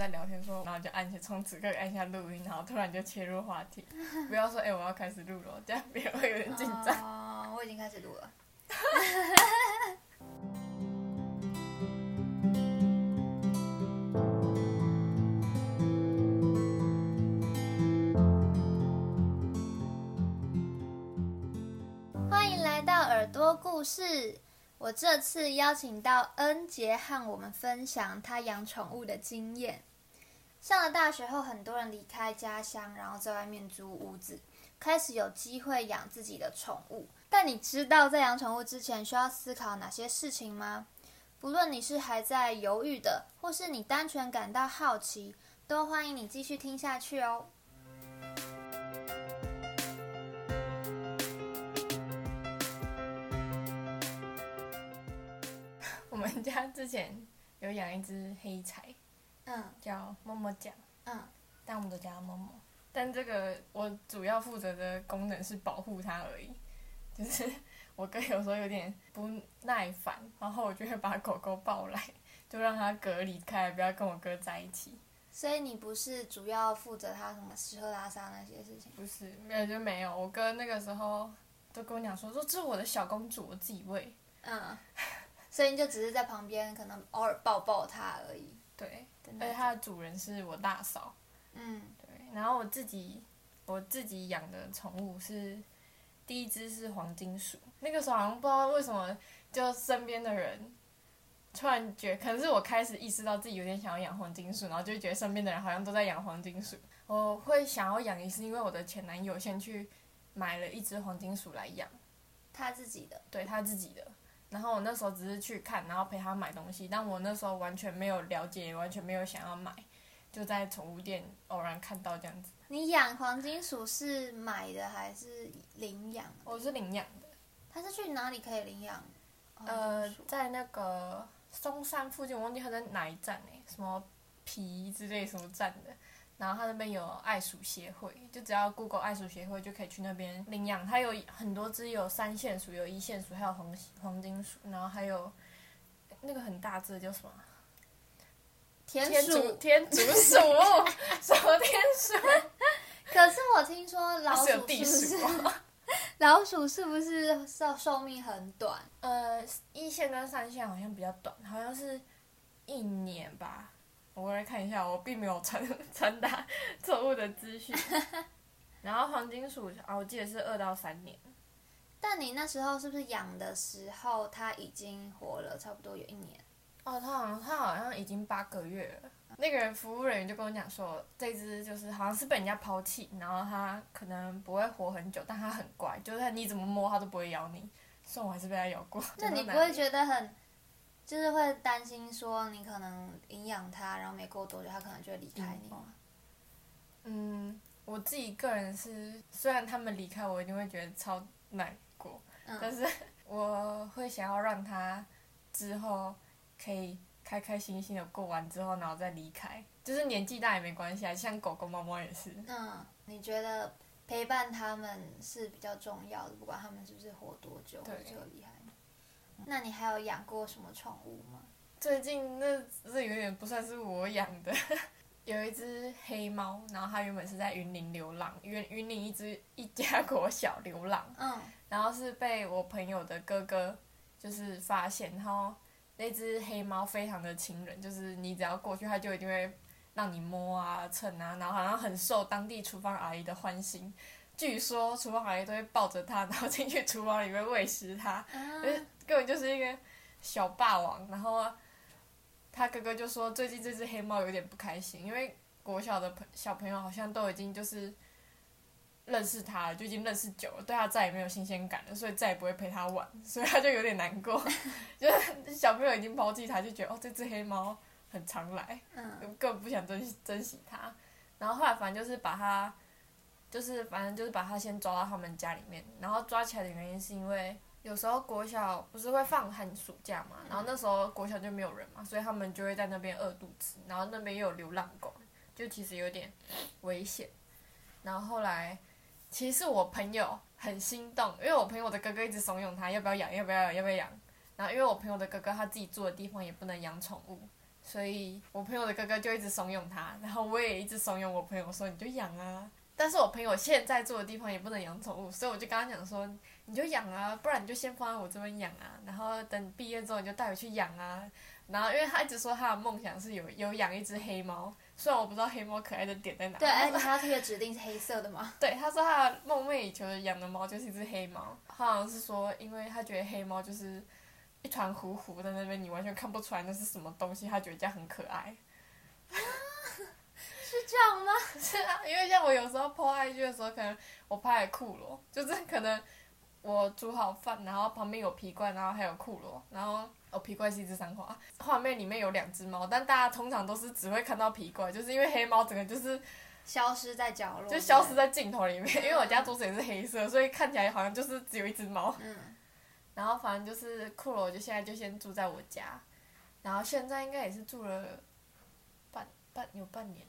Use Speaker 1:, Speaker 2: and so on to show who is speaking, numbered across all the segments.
Speaker 1: 在聊天说，然后就按下从此刻按下录音，然后突然就切入话题，不要说哎、我要开始录了，这样别人会有点紧张。
Speaker 2: 哦，我已经开始录了。欢迎来到耳朵故事。我这次邀请到恩杰和我们分享他养宠物的经验。上了大学后，很多人离开家乡，然后在外面租屋子，开始有机会养自己的宠物。但你知道在养宠物之前需要思考哪些事情吗？不论你是还在犹豫的，或是你单纯感到好奇，都欢迎你继续听下去哦。
Speaker 1: 我们家之前有养一只黑柴，
Speaker 2: 嗯
Speaker 1: 叫默默酱，
Speaker 2: 嗯，
Speaker 1: 但我们都叫它默默。但这个我主要负责的功能是保护它而已，就是 我哥有时候有点不耐烦，然后我就会把狗狗抱来，就让它隔离开，不要跟我哥在一起。
Speaker 2: 所以你不是主要负责他什么吃喝拉撒那些事情？
Speaker 1: 不是，没有就没有。我哥那个时候都跟我讲说，说这是我的小公主，我自己喂。
Speaker 2: 嗯，所以你就只是在旁边可能偶尔抱抱它而已。
Speaker 1: 对，而且它的主人是我大嫂。
Speaker 2: 嗯
Speaker 1: 对，然后我自己我自己养的宠物是第一只是黄金鼠，那个时候好像不知道为什么，就身边的人突然觉可能是我开始意识到自己有点想要养黄金鼠，然后就觉得身边的人好像都在养黄金鼠。我会想要养也是因为我的前男友先去买了一只黄金鼠来养，
Speaker 2: 他自己的。
Speaker 1: 对他自己的。然后我那时候只是去看，然后陪他买东西，但我那时候完全没有了解，完全没有想要买，就在宠物店偶然看到这样子。
Speaker 2: 你养黄金鼠是买的还是领养？
Speaker 1: 我是领养的，
Speaker 2: 它是去哪里可以领养？
Speaker 1: 呃在那个松山附近，我忘记它在哪一站诶、什么皮之类什么站的。然后他那边有爱鼠协会，就只要 Google 爱鼠协会就可以去那边领养。它有很多只，有三线鼠，有一线鼠，还有黄黄金鼠，然后还有那个很大只的叫什么？
Speaker 2: 田鼠。
Speaker 1: 天竺鼠，什么天鼠？
Speaker 2: 可是我听说老鼠是？老鼠是不是寿寿命很短？
Speaker 1: 呃，一线跟三线好像比较短，好像是一年吧。我来看一下，我并没有传 传达错误的资讯。然后黄金鼠啊，我记得是二到三年。
Speaker 2: 但你那时候是不是养的时候它已经活了差不多有一年？
Speaker 1: 哦，它好像它好像已经八个月了。那个人服务人员就跟我讲说，这只就是好像是被人家抛弃，然后它可能不会活很久，但它很乖，就是你怎么摸它都不会咬你。虽然我还是被它咬过。
Speaker 2: 那你 不会觉得很，就是会担心说你可能营养它，然后没过多久它可能就会离开你吗？
Speaker 1: 嗯，我自己个人是，虽然他们离开我，一定会觉得超难过，但
Speaker 2: 嗯，
Speaker 1: 是 我会想要让它之后可以开开心心的过完之后，然后再离开。就是年纪大也没关系啊，像狗狗、猫猫也是。
Speaker 2: 嗯，你觉得陪伴他们是比较重要的，不管他们是不是活多久或
Speaker 1: 对
Speaker 2: 者就离开你。那你还有养过什么宠物吗？
Speaker 1: 最近那这有点不算是我养的，有一只黑猫，然后它原本是在云林流浪，云云林一只一家国小流浪，
Speaker 2: 嗯
Speaker 1: 然后是被我朋友的哥哥就是发现，然后那只黑猫非常的亲人，就是你只要过去，它就一定会让你摸啊、蹭啊，然后好像很受当地厨房阿姨的欢心。据说厨房阿姨都会抱着它，然后进去厨房里面喂食它，
Speaker 2: 啊
Speaker 1: 就是根本就是一个小霸王。然后他哥哥就说，最近这只黑猫有点不开心，因为国小的朋小朋友好像都已经就是认识它了，就已经认识久了，对它再也没有新鲜感了，所以再也不会陪它玩，所以他就有点难过，就是小朋友已经抛弃它，就觉得哦这只黑猫很常来，
Speaker 2: 嗯
Speaker 1: 更不想珍惜珍惜它。然后后来反正就是把它，就是反正就是把它先抓到他们家里面，然后抓起来的原因是因为有时候国小不是会放寒暑假嘛，然后那时候国小就没有人嘛，所以他们就会在那边饿肚子，然后那边又有流浪狗，就其实有点危险。然后后来其实我朋友很心动，因为我朋友的哥哥一直怂恿他要不要养，要不要养，要不要养。然后因为我朋友的哥哥他自己住的地方也不能养宠物，所以我朋友的哥哥就一直怂恿他，然后我也一直怂恿我朋友说你就养啊。但是我朋友现在住的地方也不能养宠物，所以我就跟他讲说你就养啊，不然你就先放在我这边养啊，然后等毕业之后你就带回去养啊。然后因为他一直说他的梦想是有有养一只黑猫，虽然我不知道黑猫可爱的点在哪。
Speaker 2: 对，而且他特别指定是黑色的吗？
Speaker 1: 对，他说他的梦寐以求的养的猫就是一只黑猫，他好像是说因为他觉得黑猫就是一团糊糊的那边，你完全看不出来那是什么东西，他觉得这样很可爱。
Speaker 2: 是这样吗？
Speaker 1: 是啊，因为像我有时候破 IG 的时候，可能我拍的库罗，就是可能我煮好饭，然后旁边有皮怪，然后还有库罗，然后哦皮怪是一只三花，画面里面有两只猫，但大家通常都是只会看到皮怪，就是因为黑猫整个就是
Speaker 2: 消失在角落，
Speaker 1: 就消失在镜头里面。因为我家桌子也是黑色，所以看起来好像就是只有一只猫。
Speaker 2: 嗯。
Speaker 1: 然后反正就是库罗，就现在就先住在我家，然后现在应该也是住了半半有半年。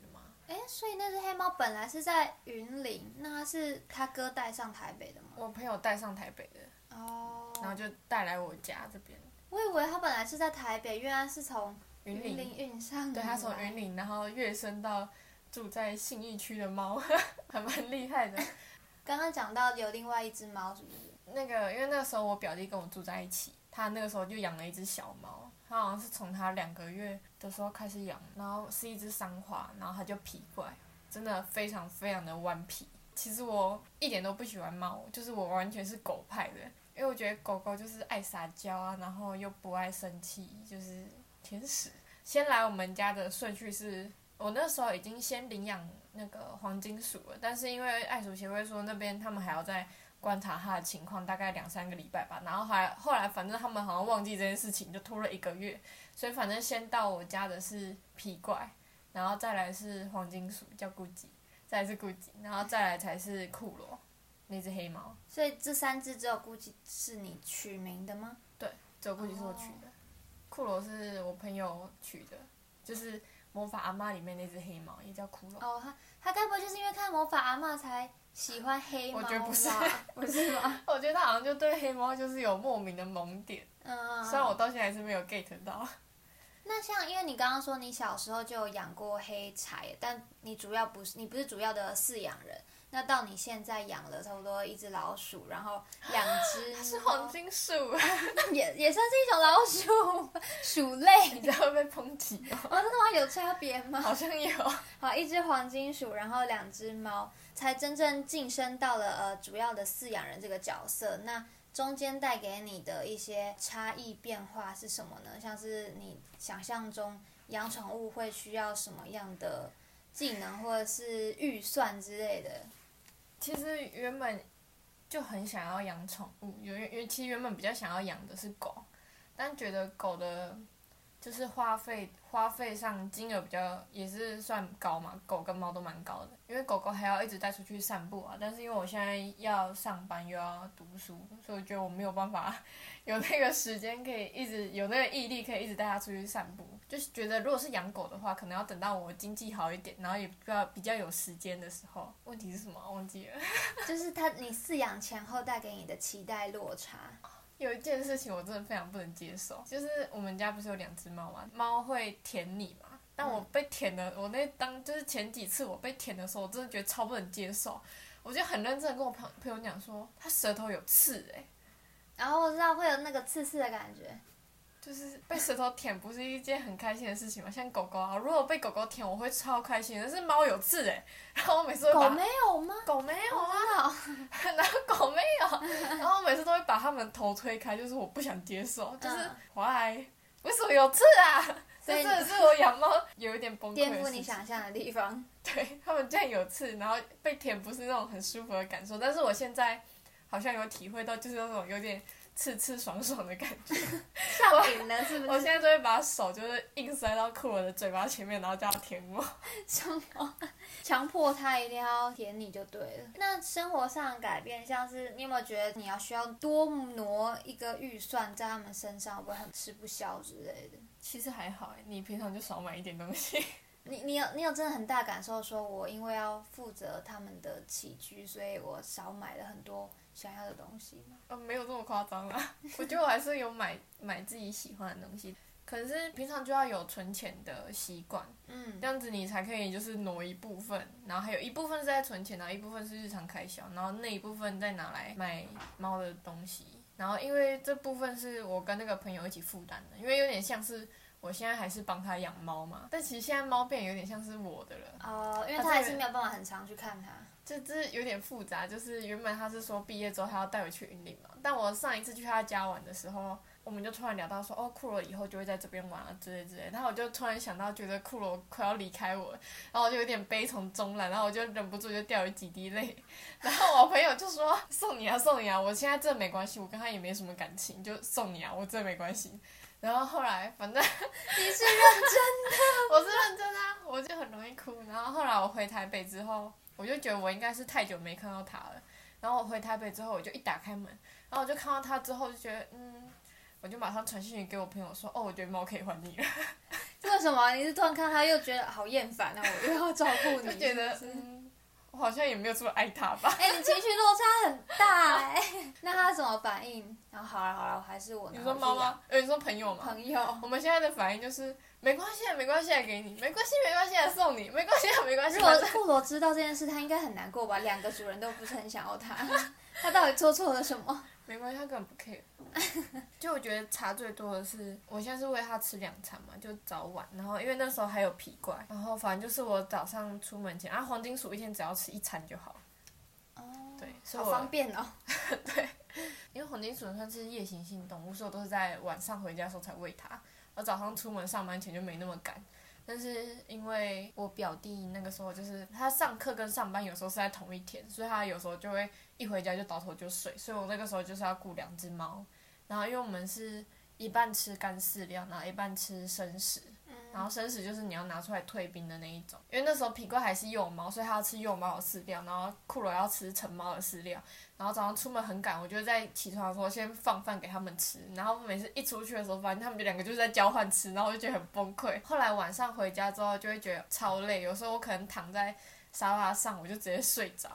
Speaker 2: 哎，所以那只黑猫本来是在云林，那是他哥带上台北的吗？
Speaker 1: 我朋友带上台北的。
Speaker 2: 哦。
Speaker 1: 然后就带来我家这边。
Speaker 2: 我以为它本来是在台北，原来是从云
Speaker 1: 林
Speaker 2: 运上。
Speaker 1: 对，它从云林，然后跃升到住在信义区的猫，还蛮厉害的。
Speaker 2: 刚刚讲到有另外一只猫，是不是？
Speaker 1: 那个，因为那个时候我表弟跟我住在一起，他那个时候就养了一只小猫。它好像是从它两个月的时候开始养，然后是一只三花，然后它就皮怪，真的非常非常的顽皮。其实我一点都不喜欢猫，就是我完全是狗派的，因为我觉得狗狗就是爱撒娇啊，然后又不爱生气，就是天使。先来我们家的顺序是，我那时候已经先领养那个黄金鼠了，但是因为爱鼠协会说那边他们还要在。观察它的情况，大概两三个礼拜吧，然后还后来反正他们好像忘记这件事情，就拖了一个月，所以反正先到我家的是皮怪，然后再来是黄金鼠叫顾吉，再来是顾吉，然后再来才是库罗，那只黑猫。
Speaker 2: 所以这三只只有顾吉是你取名的吗？
Speaker 1: 对，只有顾吉是我取的，库罗是我朋友取的，就是魔法阿妈里面那只黑猫也叫库罗。
Speaker 2: 哦，他他该不会就是因为看魔法阿妈才？喜欢黑猫
Speaker 1: 我觉得不是，
Speaker 2: 不是吗？
Speaker 1: 我觉得他好像就对黑猫就是有莫名的萌点。
Speaker 2: 嗯。
Speaker 1: 虽然我到现在还是没有 get 到。
Speaker 2: 那像，因为你刚刚说你小时候就有养过黑柴，但你主要不是，你不是主要的饲养人。那到你现在养了差不多一只老鼠，然后两只。
Speaker 1: 是黄金鼠。
Speaker 2: 也也算是一种老鼠，鼠类。
Speaker 1: 你知道会被抨击
Speaker 2: 哦？真的吗？有差别吗？
Speaker 1: 好像有。
Speaker 2: 好，一只黄金鼠，然后两只猫。才真正晋升到了呃主要的饲养人这个角色，那中间带给你的一些差异变化是什么呢？像是你想象中养宠物会需要什么样的技能或者是预算之类的？
Speaker 1: 其实原本就很想要养宠物，因为因为其实原本比较想要养的是狗，但觉得狗的。就是花费花费上金额比较也是算高嘛，狗跟猫都蛮高的，因为狗狗还要一直带出去散步啊。但是因为我现在要上班又要读书，所以我觉得我没有办法有那个时间可以一直有那个毅力可以一直带它出去散步。就是觉得如果是养狗的话，可能要等到我经济好一点，然后也比较比较有时间的时候。问题是什么？忘记了。
Speaker 2: 就是它你饲养前后带给你的期待落差。
Speaker 1: 有一件事情我真的非常不能接受，就是我们家不是有两只猫吗？猫会舔你嘛？但我被舔的，我那当就是前几次我被舔的时候，我真的觉得超不能接受。我就很认真的跟我朋朋友讲说，它舌头有刺哎，
Speaker 2: 然后我知道会有那个刺刺的感觉。
Speaker 1: 就是被舌头舔不是一件很开心的事情吗？像狗狗啊，如果被狗狗舔，我会超开心。但是猫有刺哎，然后我每次都
Speaker 2: 狗没有吗？
Speaker 1: 狗没有啊，然后狗没有，然后我每次都会把它们头推开，就是我不想接受，就是 why 为什么有刺啊？这真的是我养猫有一点崩溃。
Speaker 2: 颠覆你想象的地方。
Speaker 1: 对，它们竟然有刺，然后被舔不是那种很舒服的感受，但是我现在好像有体会到，就是那种有点。刺刺爽爽的感觉，
Speaker 2: 上瘾了是不是？
Speaker 1: 我现在都会把手就是硬塞到库尔的嘴巴前面，然后叫他舔我。
Speaker 2: 什么？强迫他一定要舔你就对了。那生活上改变，像是你有没有觉得你要需要多挪一个预算在他们身上，会不会很吃不消之类的？
Speaker 1: 其实还好哎，你平常就少买一点东西。
Speaker 2: 你你有你有真的很大感受，说我因为要负责他们的起居，所以我少买了很多。想要的东西吗？
Speaker 1: 呃，没有这么夸张啦。我觉得我还是有买买自己喜欢的东西，可是平常就要有存钱的习惯，
Speaker 2: 嗯
Speaker 1: 这样子你才可以就是挪一部分，然后还有一部分是在存钱，然后一部分是日常开销，然后那一部分再拿来买猫的东西。然后因为这部分是我跟那个朋友一起负担的，因为有点像是我现在还是帮他养猫嘛，但其实现在猫变有点像是我的了。
Speaker 2: 哦，因为他还是没有办法很常去看它。
Speaker 1: 这这有点复杂，就是原本他是说毕业之后他要带我去云林嘛，但我上一次去他家玩的时候，我们就突然聊到说，哦，库罗以后就会在这边玩啊之类之类，然后我就突然想到，觉得库罗快要离开我，然后我就有点悲从中来，然后我就忍不住就掉了几滴泪，然后我朋友就说送你啊送你啊，我现在这没关系，我跟他也没什么感情，就送你啊，我这没关系。然后后来反正
Speaker 2: 你是认真的
Speaker 1: 我是认真啊，我就很容易哭。然后后来我回台北之后，我就觉得我应该是太久没看到他了。然后我回台北之后，我就一打开门，然后我就看到他之后，就觉得嗯，我就马上传讯息给我朋友说，哦，我觉得猫可以还你了，
Speaker 2: 为什么？你是突然看他又觉得好厌烦啊，我又要照顾你，
Speaker 1: 就觉得好像也没有这么爱他吧。
Speaker 2: 哎、你情绪落差很大哎、那他怎么反应？然后好了好了，我还是我。
Speaker 1: 你说妈妈？呃，你说朋友吗？
Speaker 2: 朋友。
Speaker 1: 我们现在的反应就是没关系啊，没关系啊，给你，没关系，没关系啊，送你，没关系啊，没关系
Speaker 2: 如
Speaker 1: 啊。
Speaker 2: 果库罗知道这件事，他应该很难过吧？两个主人都不是很想要他，他到底做错了什么？
Speaker 1: 没关系，他根本不 care。就我觉得差最多的是，我现在是喂他吃两餐嘛，就早晚。然后因为那时候还有皮怪，然后反正就是我早上出门前，啊，黄金鼠一天只要吃一餐就好。
Speaker 2: 哦，
Speaker 1: 对，所以
Speaker 2: 好
Speaker 1: 我
Speaker 2: 方便哦。
Speaker 1: 对因为黄金鼠算是夜行性动物，所以我都是在晚上回家的时候才喂它。我早上出门上班前就没那么赶。但是因为我表弟那个时候就是他上课跟上班有时候是在同一天，所以他有时候就会一回家就倒头就睡，所以我那个时候就是要雇两只猫。然后因为我们是一半吃干饲料，然后一半吃生食，然后生食就是你要拿出来退兵的那一种。因为那时候皮怪还是幼猫，所以他要吃幼猫的饲料，然后库罗要吃成猫的饲料。然后早上出门很赶，我就在起床的时候先放饭给他们吃，然后每次一出去的时候，发现他们就两个就是在交换吃，然后我就觉得很崩溃。后来晚上回家之后就会觉得超累，有时候我可能躺在沙发上，我就直接睡着。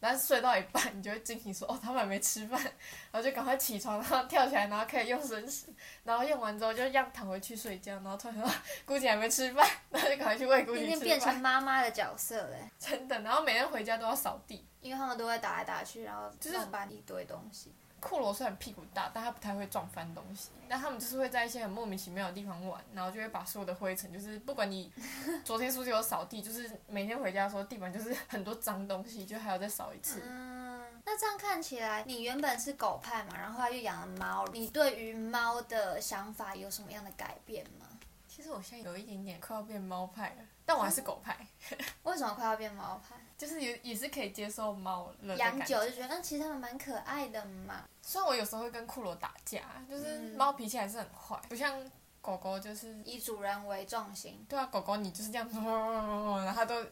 Speaker 1: 但是睡到一半，你就会惊醒说：“哦，他们还没吃饭。”然后就赶快起床，然后跳起来，然后开始用生食，然后用完之后就这样躺回去睡觉，然后突然说：“ 姑姐还没吃饭。”然后就赶快去喂姑
Speaker 2: 今
Speaker 1: 姐吃
Speaker 2: 天变成。妈妈的角色嘞，
Speaker 1: 真的，然后每天回家都要扫地。
Speaker 2: 因为他们都会打来打去，然后
Speaker 1: 就是
Speaker 2: 弄翻一堆东西。
Speaker 1: 库罗虽然屁股大，但他不太会撞翻东西。但他们就是会在一些很莫名其妙的地方玩，然后就会把所有的灰尘，就是不管你 昨天是不是有扫地，就是每天回家的时候地板就是很多脏东西，就还要再扫一次。
Speaker 2: 嗯，那这样看起来，你原本是狗派嘛，然后又养了猫，你对于猫的想法有什么样的改变吗？
Speaker 1: 其实我现在有一点点快要变猫派了，但我还是狗派，
Speaker 2: 为什么快要变猫派？
Speaker 1: 就是也也是可以接受猫了
Speaker 2: 养。久就觉得，嗯，其实它们蛮可爱的嘛。
Speaker 1: 虽然我有时候会跟库罗打架，就是
Speaker 2: 嗯
Speaker 1: 猫脾气还是很坏，不像狗狗就是。
Speaker 2: 以主人为重心。
Speaker 1: 对啊，狗狗你就是这样，然后它都 就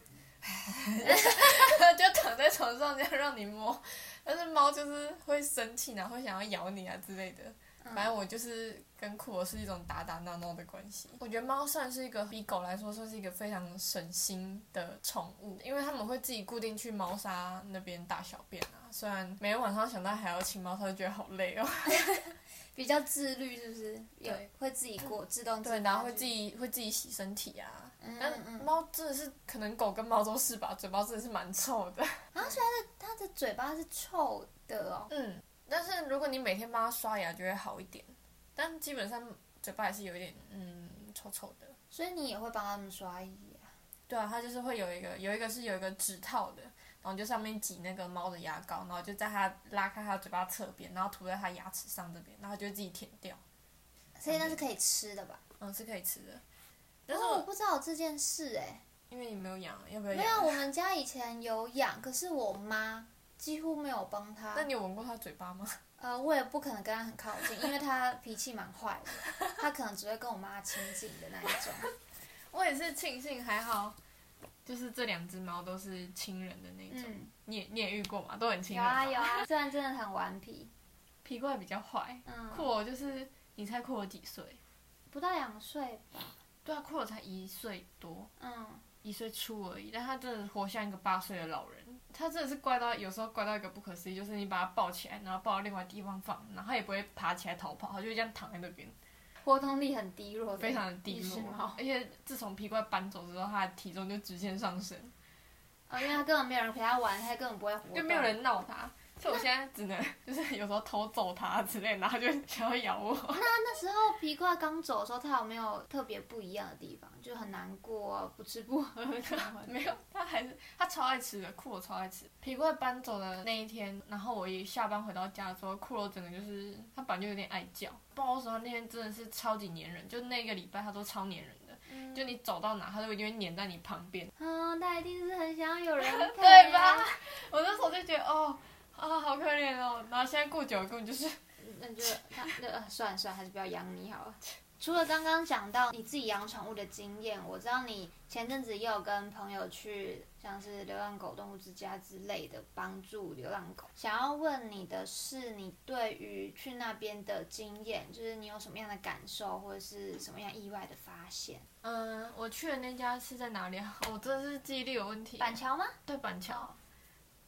Speaker 1: 躺在床上这样让你摸，但是猫就是会生气，然后会想要咬你啊之类的。反正我就是跟酷我是一种打打闹闹的关系。我觉得猫算是一个比狗来说算是一个非常省心的宠物，因为他们会自己固定去猫砂那边大小便啊。虽然每天晚上想到还要清猫，它就觉得好累哦。
Speaker 2: 比较自律，是不是？有
Speaker 1: 对
Speaker 2: 会自己过，自动自
Speaker 1: 对，然后会自己会自己洗身体啊。
Speaker 2: 嗯
Speaker 1: 但
Speaker 2: 嗯，
Speaker 1: 猫真的是，可能狗跟猫都是吧，嘴巴真的是蛮臭的。
Speaker 2: 它的嘴巴是臭的哦。
Speaker 1: 嗯，但是如果你每天帮它刷牙，就会好一点。但基本上嘴巴还是有一点嗯臭臭的。
Speaker 2: 所以你也会帮它们刷牙。
Speaker 1: 对啊，它就是会有一个有一个是有一个指套的，然后就上面挤那个猫的牙膏，然后就在它拉开它嘴巴侧边，然后涂在它牙齿上这边，然后它就自己舔掉。
Speaker 2: 所以那是可以吃的吧？
Speaker 1: 嗯，是可以吃的。但是
Speaker 2: 哦，我
Speaker 1: 我
Speaker 2: 不知道这件事哎、
Speaker 1: 因为你没有养，要不要
Speaker 2: 没
Speaker 1: 养？
Speaker 2: 有，我们家以前有养，可是我妈几乎没有帮他。
Speaker 1: 那你有闻过他嘴巴吗？
Speaker 2: 呃，我也不可能跟他很靠近，因为他脾气蛮坏的，他可能只会跟我妈亲近的那一种。
Speaker 1: 我也是庆幸还好，就是这两只猫都是亲人的那种。
Speaker 2: 嗯，
Speaker 1: 你也你也遇过嘛？都很亲
Speaker 2: 有。啊有啊，虽然真的很顽皮，
Speaker 1: 皮怪比较坏，
Speaker 2: 嗯，
Speaker 1: 酷我就是你猜酷我几岁？
Speaker 2: 不到两岁吧，
Speaker 1: 对啊，酷我才一岁多，
Speaker 2: 嗯，
Speaker 1: 一岁出而已，但他真的活像一个八岁的老人。他真的是怪到有时候怪到一个不可思议，就是你把他抱起来，然后抱到另外地方放，然后他也不会爬起来逃跑，他就这样躺在那边。
Speaker 2: 活动力很低弱，
Speaker 1: 非常的低落而且自从皮怪搬走之后，它的体重就直线上升，
Speaker 2: 哦，因为它根本没有人陪它玩，它根本不会活动，
Speaker 1: 就没有人闹它。所以我现在只能就是有时候偷走它之类，然后就想要咬我。
Speaker 2: 那那时候皮怪刚走的时候，它有没有特别不一样的地方？就很难过啊，不吃不喝这样
Speaker 1: 没有，它还是它超爱吃的，酷我超爱吃。皮怪搬走的那一天，然后我一下班回到家之后，酷我整个就是它本来就有点爱叫，不知道为什么那天真的是超级粘人，就那个礼拜它都超粘人的，就你走到哪它都一定会黏在你旁边，
Speaker 2: 嗯，它一定是很想要有人陪、
Speaker 1: 对吧？？我那时候就觉得哦啊好可怜哦，然后现在过久了根本就是
Speaker 2: 那就它那呃算了算了，还是不要养你好了。除了刚刚讲到你自己养宠物的经验，我知道你前阵子也有跟朋友去像是流浪狗动物之家之类的帮助流浪狗。想要问你的是，你对于去那边的经验，就是你有什么样的感受，或者是什么样意外的发现？
Speaker 1: 嗯，我去的那家是在哪里啊？我真的是记忆力有问题。
Speaker 2: 板桥吗？
Speaker 1: 对板桥，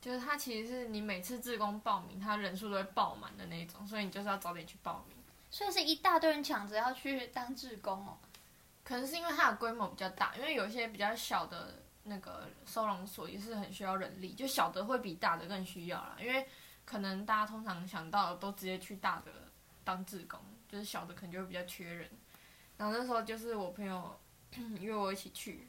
Speaker 1: 就是它其实是你每次志工报名，它人数都会爆满的那种，所以你就是要早点去报名。
Speaker 2: 所以是一大堆人抢着要去当志工哦。
Speaker 1: 可能是因为它的规模比较大，因为有一些比较小的那个收容所也是很需要人力，就小的会比大的更需要啦。因为可能大家通常想到的都直接去大的当志工，就是小的可能就会比较缺人。然后那时候就是我朋友 约我一起去，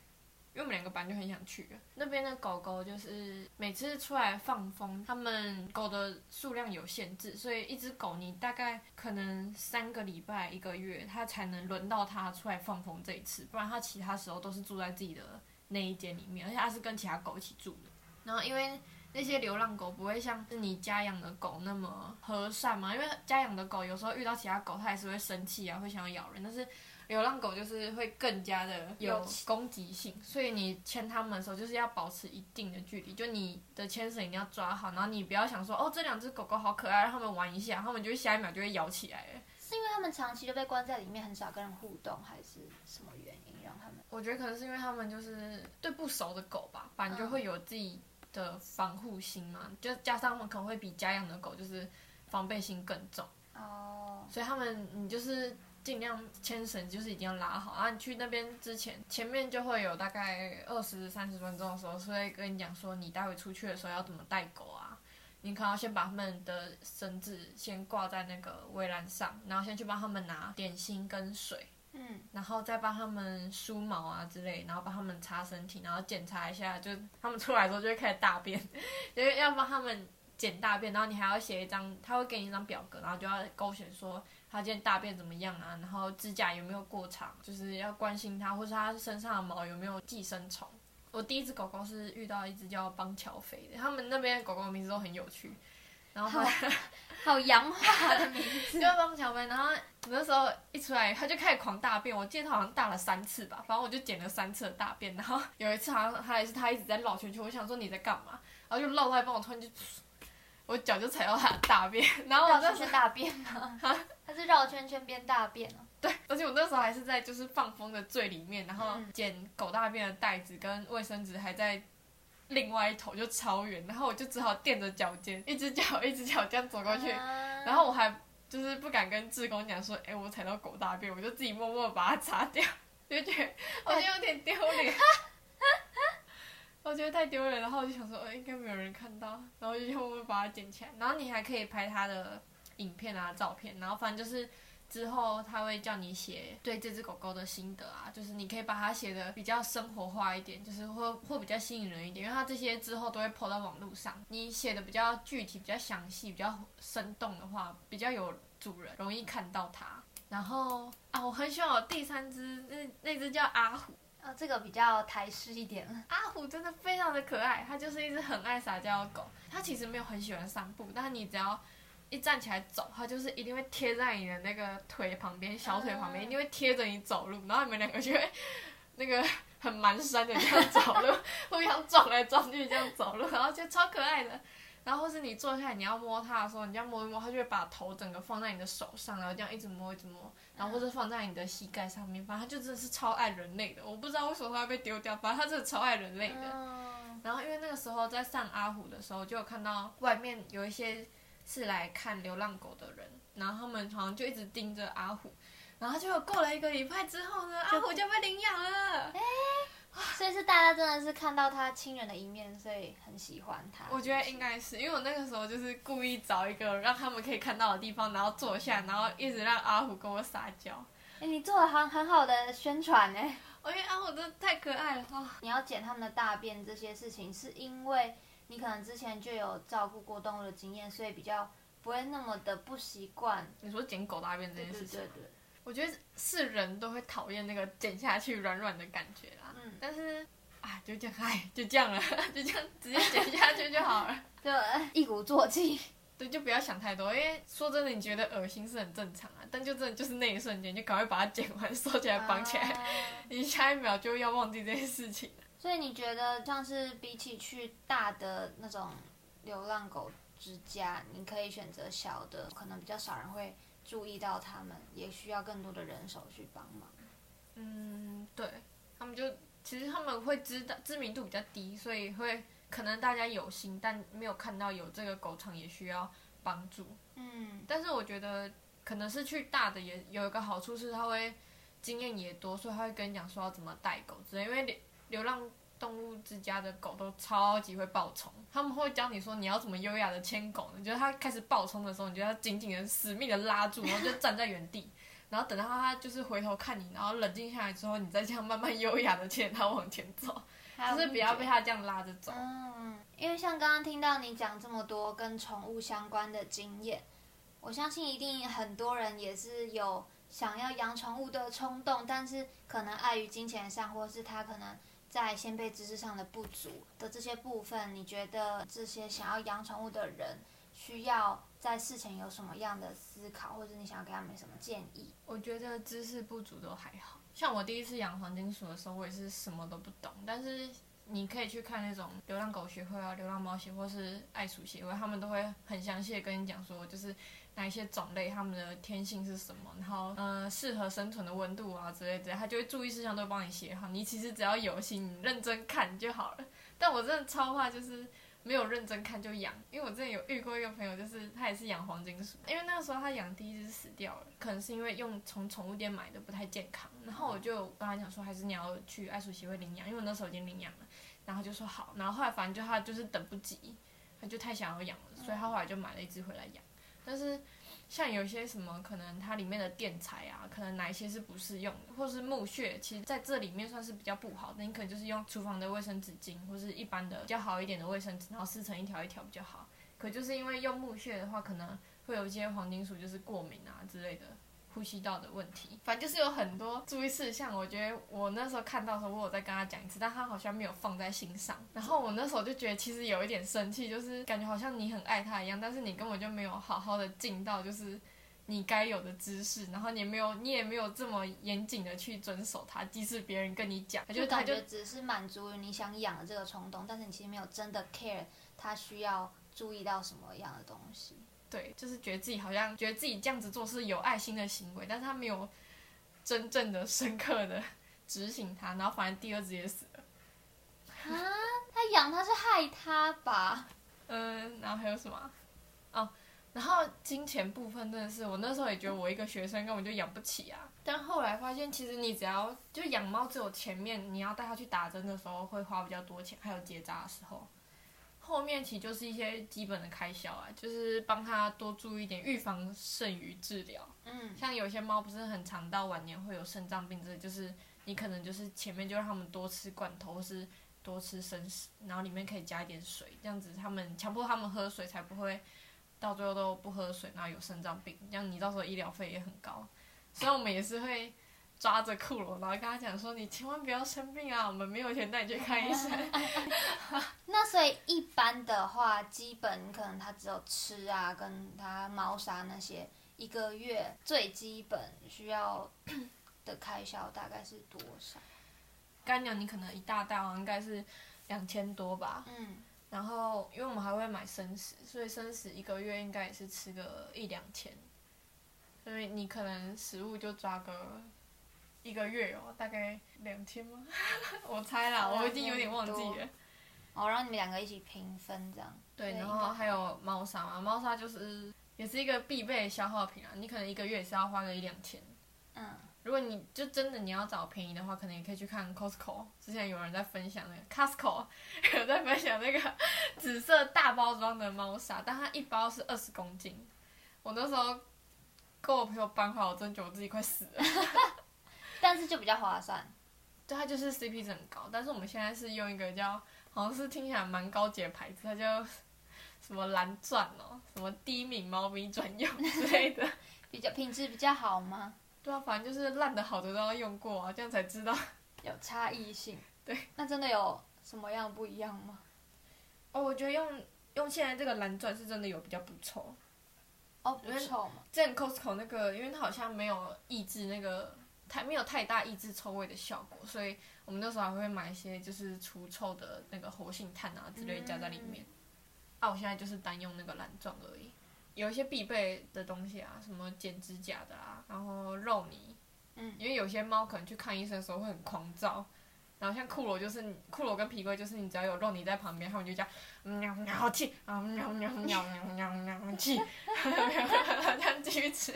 Speaker 1: 因为我们两个班就很想去了。那边的狗狗就是每次出来放风，它们狗的数量有限制，所以一只狗你大概可能三个礼拜、一个月，它才能轮到它出来放风这一次，不然它其他时候都是住在自己的那一间里面，而且它是跟其他狗一起住的。然后因为那些流浪狗不会像是你家养的狗那么和善嘛，因为家养的狗有时候遇到其他狗，它也是会生气啊，会想要咬人，但是流浪狗就是会更加的有攻击性，所以你牵它们的时候就是要保持一定的距离，就你的牵绳一定要抓好，然后你不要想说哦这两只狗狗好可爱，让它们玩一下，它们就会下一秒就会咬起来了。
Speaker 2: 是因为他们长期就被关在里面，很少跟人互动，还是什么原因让他们？
Speaker 1: 我觉得可能是因为它们就是对不熟的狗吧，反正就会有自己的防护心嘛，就加上它们可能会比家养的狗就是防备心更重。
Speaker 2: 哦，
Speaker 1: 所以他们你就是尽量牵绳，就是一定要拉好。然后你去那边之前，前面就会有大概二十三十分钟的时候，是会跟你讲说你待会出去的时候要怎么带狗啊。你可能要先把他们的绳子先挂在那个围栏上，然后先去帮他们拿点心跟水，
Speaker 2: 嗯，
Speaker 1: 然后再帮他们梳毛啊之类，然后帮他们擦身体，然后检查一下，就他们出来的时候就会开始大便，因为要帮他们捡大便，然后你还要写一张，他会给你一张表格，然后就要勾选说他今天大便怎么样啊，然后指甲有没有过长，就是要关心他，或是他身上的毛有没有寄生虫。我第一只狗狗是遇到一只叫邦乔飞的，他们那边的狗狗名字都很有趣，然后后来
Speaker 2: 好洋化的名字。
Speaker 1: 叫邦乔飞，然后那时候一出来，他就开始狂大便。我记得他好像大了三次吧，反正我就捡了三次的大便。然后有一次好像他也是他一直在绕圈圈，我想说你在干嘛？然后就绕到一半，我突然就，我脚就踩到他的大便，然后我
Speaker 2: 绕
Speaker 1: 那时候
Speaker 2: 圈圈大便吗？它是绕圈圈边大便哦。
Speaker 1: 对，而且我那时候还是在就是放风的最里面，然后
Speaker 2: 嗯。
Speaker 1: 捡狗大便的袋子跟卫生纸还在另外一头，就超远，然后我就只好垫着脚尖，一只脚一只脚这样走过去，
Speaker 2: 啊。
Speaker 1: 然后我还就是不敢跟志工讲说，哎、我踩到狗大便，我就自己默默把它擦掉，就觉得我觉得有点丢脸，我觉得太丢人，然后我就想说，呃，应该没有人看到，然后就默默把它捡起来，然后你还可以拍它的影片啊、照片，然后反正就是。之后他会叫你写对这只狗狗的心得啊，就是你可以把它写的比较生活化一点，就是会会比较吸引人一点，因为它这些之后都会 PO 到网络上。你写的比较具体、比较详细、比较生动的话，比较有主人，容易看到它。然后啊，我很喜欢我第三只，那那只叫阿虎，
Speaker 2: 哦，这个比较台式一点了。
Speaker 1: 阿虎真的非常的可爱，它就是一只很爱撒娇的狗。它其实没有很喜欢散步，但是你只要一站起来走，它就是一定会贴在你的那个腿旁边，小腿旁边，
Speaker 2: 嗯
Speaker 1: 一定会贴着你走路，然后你们两个就会那个很蹒跚的这样走路，互相撞来撞去这样走路，然后就超可爱的。然后或是你坐下来你要摸它的时候，你这样摸一摸，它就会把头整个放在你的手上，然后这样一直摸一直摸，然后或者放在你的膝盖上面，反正它就真的是超爱人类的。我不知道为什么它会被丢掉，反正它真的超爱人类的。
Speaker 2: 嗯，
Speaker 1: 然后因为那个时候在上阿虎的时候，就有看到外面有一些是来看流浪狗的人，然后他们好像就一直盯着阿虎，然后结果过了一个礼拜之后呢，阿虎就被领养了。
Speaker 2: 所以是大家真的是看到他亲人的一面，所以很喜欢他。
Speaker 1: 我觉得应该是，因为我那个时候就是故意找一个让他们可以看到的地方，然后坐下，然后一直让阿虎跟我撒娇。
Speaker 2: 哎，你做了很很好的宣传呢。
Speaker 1: 我觉得阿虎真的太可爱了哈。
Speaker 2: 你要捡他们的大便这些事情，是因为你可能之前就有照顾过动物的经验，所以比较不会那么的不习惯。
Speaker 1: 你说捡狗大便这件事情，
Speaker 2: 对对对。
Speaker 1: 我觉得是人都会讨厌那个剪下去软软的感觉啦。嗯。但是，啊，就这样，哎，就这样了，就这样直接剪下去就好了。
Speaker 2: 就一鼓作气。
Speaker 1: 对，就不要想太多，因为说真的，你觉得恶心是很正常啊。但就真的就是那一瞬间，就赶快把它剪完，收起来绑起来，你下一秒就要忘记这件事情。
Speaker 2: 所以你觉得，像是比起去大的那种流浪狗之家，你可以选择小的，可能比较少人会注意到他们，也需要更多的人手去帮忙。
Speaker 1: 嗯，对，他们就其实他们会知道知名度比较低，所以会。可能大家有心，但没有看到有这个狗场也需要帮助。嗯，但是我觉得可能是去大的也有一个好处是，他会经验也多，所以他会跟你讲说要怎么带狗之类。因为流流浪动物之家的狗都超级会暴冲，他们会教你说你要怎么优雅的牵狗呢？就是它开始暴冲的时候，你就要紧紧的、死命的拉住，然后就站在原地，然后等到它就是回头看你，然后冷静下来之后，你再这样慢慢优雅的牵它往前走。就是不要被它这样拉着走。
Speaker 2: 嗯，因为像刚刚听到你讲这么多跟宠物相关的经验，我相信一定很多人也是有想要养宠物的冲动，但是可能碍于金钱上，或是他可能在先辈知识上的不足的这些部分，你觉得这些想要养宠物的人需要在事前有什么样的思考，或者你想要给他们什么建议？
Speaker 1: 我觉得知识不足都还好。像我第一次养黄金鼠的时候，我也是什么都不懂。但是你可以去看那种流浪狗协会啊、流浪猫协会或是爱鼠协会，他们都会很详细的跟你讲说，就是哪一些种类它们的天性是什么，然后嗯适合生存的温度啊之类的，他就会注意事项都帮你写好。你其实只要有心，你认真看就好了。但我真的超怕就是。没有认真看就养，因为我之前有遇过一个朋友，就是他也是养黄金鼠，因为那个时候他养第一只死掉了，可能是因为用从宠物店买的不太健康，然后我就跟他讲说，还是你要去爱鼠协会领养，因为我那时候已经领养了，然后就说好，然后后来反正就他就是等不及，他就太想要养了，所以他后来就买了一只回来养，但是。像有些什么，可能它里面的垫材啊，可能哪一些是不适用，或是木屑，其实在这里面算是比较不好的。你可能就是用厨房的卫生纸巾，或是一般的比较好一点的卫生纸，然后撕成一条一条比较好。可就是因为用木屑的话，可能会有一些黄金属就是过敏啊之类的。呼吸道的问题，反正就是有很多注意事项。我觉得我那时候看到的时候，我有再跟他讲一次，但他好像没有放在心上。然后我那时候就觉得其实有一点生气，就是感觉好像你很爱他一样，但是你根本就没有好好的尽到就是你该有的姿势，然后你也没有你也没有这么严谨的去遵守它。即使别人跟你讲，
Speaker 2: 就感觉只是满足于你想养的这个冲动，但是你其实没有真的 care 他需要注意到什么样的东西。
Speaker 1: 对，就是觉得自己好像觉得自己这样子做是有爱心的行为，但是他没有真正的深刻的执行它，然后反正第二只也死了。
Speaker 2: 啊，他养它是害他吧？
Speaker 1: 嗯，然后还有什么？哦，然后金钱部分真的是，我那时候也觉得我一个学生根本就养不起啊。但后来发现，其实你只要就养猫，只有前面你要带它去打针的时候会花比较多钱，还有结扎的时候。后面其实就是一些基本的开销啊，就是帮他多注意一点，预防胜于治疗。嗯，像有些猫不是很长到晚年会有肾脏病之类，就是你可能就是前面就让他们多吃罐头，或是多吃生食，然后里面可以加一点水，这样子他们强迫他们喝水才不会到最后都不喝水，然后有肾脏病，这样你到时候医疗费也很高。所以我们也是会。抓着库罗，然后跟他讲说：“你千万不要生病啊，我们没有钱带你去看医生。”
Speaker 2: 那所以一般的话，基本可能他只有吃啊，跟他猫砂那些，一个月最基本需要 的开销大概是多少？
Speaker 1: 干粮你可能一大袋应该是两千多吧。嗯。然后因为我们还会买生食，所以生食一个月应该也是吃个一两千。所以你可能食物就抓个。一个月哦，大概两千吗？我猜啦，我已经有点忘记了。
Speaker 2: 哦，然后你们两个一起平分这样。
Speaker 1: 对，然后还有猫砂嘛，猫砂就是也是一个必备消耗品啊。你可能一个月也是要花个一两千。
Speaker 2: 嗯，
Speaker 1: 如果你就真的你要找便宜的话，可能也可以去看 Costco。之前有人在分享那个 Costco，有在分享那个 紫色大包装的猫砂，但它一包是二十公斤。我那时候跟我朋友搬回来，我真觉得我自己快死了。
Speaker 2: 但是就比较划算。
Speaker 1: 对，它就是 CP 值很高，但是我们现在是用一个叫，好像是听起来蛮高级的牌子，它叫什么蓝钻哦，什么低敏猫咪专用之类的。
Speaker 2: 比较品质比较好吗？
Speaker 1: 对啊，反正就是烂的好的都要用过啊，这样才知道。
Speaker 2: 有差异性。
Speaker 1: 对。
Speaker 2: 那真的有什么样不一样吗？
Speaker 1: 哦，我觉得用用现在这个蓝钻是真的有比较不错。
Speaker 2: 哦，不臭嘛？
Speaker 1: 之前 Costco 那个，因为它好像没有抑制那个太没有太大抑制臭味的效果，所以我们那时候还会买一些就是除臭的那个活性炭啊之类加在里面。啊，我现在就是单用那个蓝钻而已。有一些必备的东西啊，什么剪指甲的啊，然后肉泥，
Speaker 2: 嗯，
Speaker 1: 因为有些猫可能去看医生的时候会很狂躁，然后像库罗就是库罗跟皮龟就是你只要有肉泥在旁边，他们就叫喵喵气啊喵喵喵喵喵喵气，这样继续吃，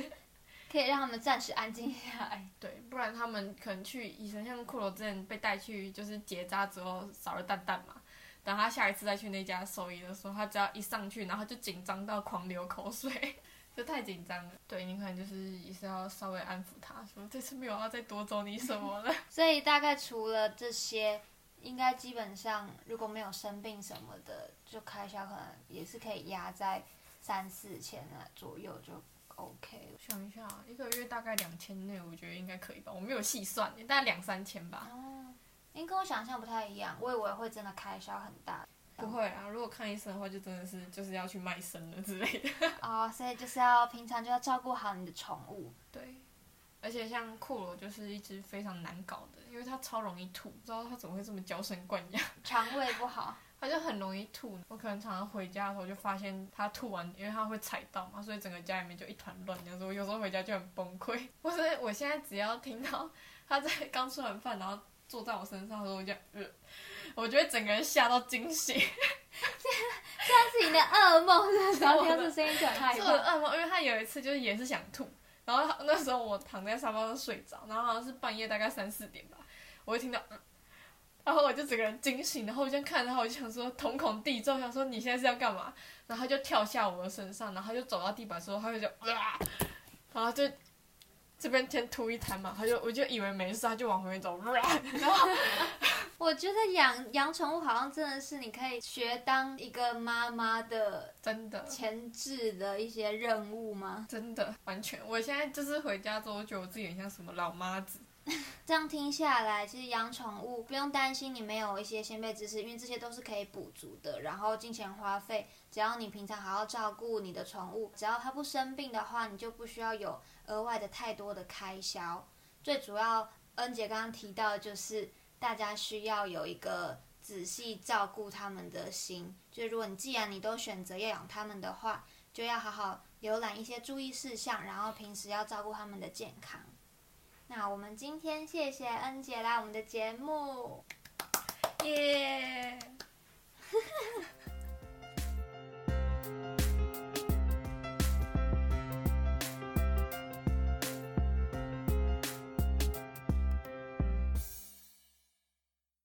Speaker 2: 可以让他们暂时安静下来。
Speaker 1: 对，不然他们可能去医生，像骷髅之前被带去就是结扎之后少了蛋蛋嘛。等他下一次再去那家兽医的时候，他只要一上去，然后就紧张到狂流口水，就太紧张了。对你可能就是也是要稍微安抚他，说这次没有要再夺走你什么了。
Speaker 2: 所以大概除了这些，应该基本上如果没有生病什么的，就开销可能也是可以压在三四千啊左右就 OK 了。
Speaker 1: 想一下，一个月大概两千内，我觉得应该可以吧。我没有细算，大概两三千吧。
Speaker 2: 因为跟我想象不太一样，我以为会真的开销很大。
Speaker 1: 不会啊，如果看医生的话，就真的是就是要去卖身了之类的。
Speaker 2: 哦，所以就是要平常就要照顾好你的宠物。
Speaker 1: 对，而且像库罗就是一只非常难搞的，因为它超容易吐，不知道它怎么会这么娇生惯养。
Speaker 2: 肠胃不好，
Speaker 1: 它就很容易吐。我可能常常回家的时候就发现他吐完，因为他会踩到嘛，所以整个家里面就一团乱。样子。我有时候回家就很崩溃。或 是我现在只要听到他在刚吃完饭，然后。坐在我身上的时候，我就，呃，我觉得整个人吓到惊醒。
Speaker 2: 这是你的噩梦，然后听到这声音就很害怕。
Speaker 1: 做噩梦，因为他有一次就是也是想吐，然后那时候我躺在沙发上睡着，然后好像是半夜大概三四点吧，我就听到，然后我就整个人惊醒，然后我就看然后，我就想说瞳孔地震，想说你现在是要干嘛？然后他就跳下我的身上，然后他就走到地板时候，他就就，然后就。这边先吐一滩嘛，他就我就以为没事，他就往回面走。然后
Speaker 2: 我觉得养养宠物好像真的是你可以学当一个妈妈的，
Speaker 1: 真的
Speaker 2: 前置的一些任务吗？
Speaker 1: 真的完全，我现在就是回家之后，我觉得我自己很像什么老妈子。
Speaker 2: 这样听下来，其实养宠物不用担心你没有一些先辈知识，因为这些都是可以补足的。然后金钱花费，只要你平常好好照顾你的宠物，只要它不生病的话，你就不需要有额外的太多的开销。最主要，恩姐刚刚提到，就是大家需要有一个仔细照顾它们的心。就如果你既然你都选择要养它们的话，就要好好浏览一些注意事项，然后平时要照顾它们的健康。那我们今天谢谢恩姐来我们的节目，
Speaker 1: 耶。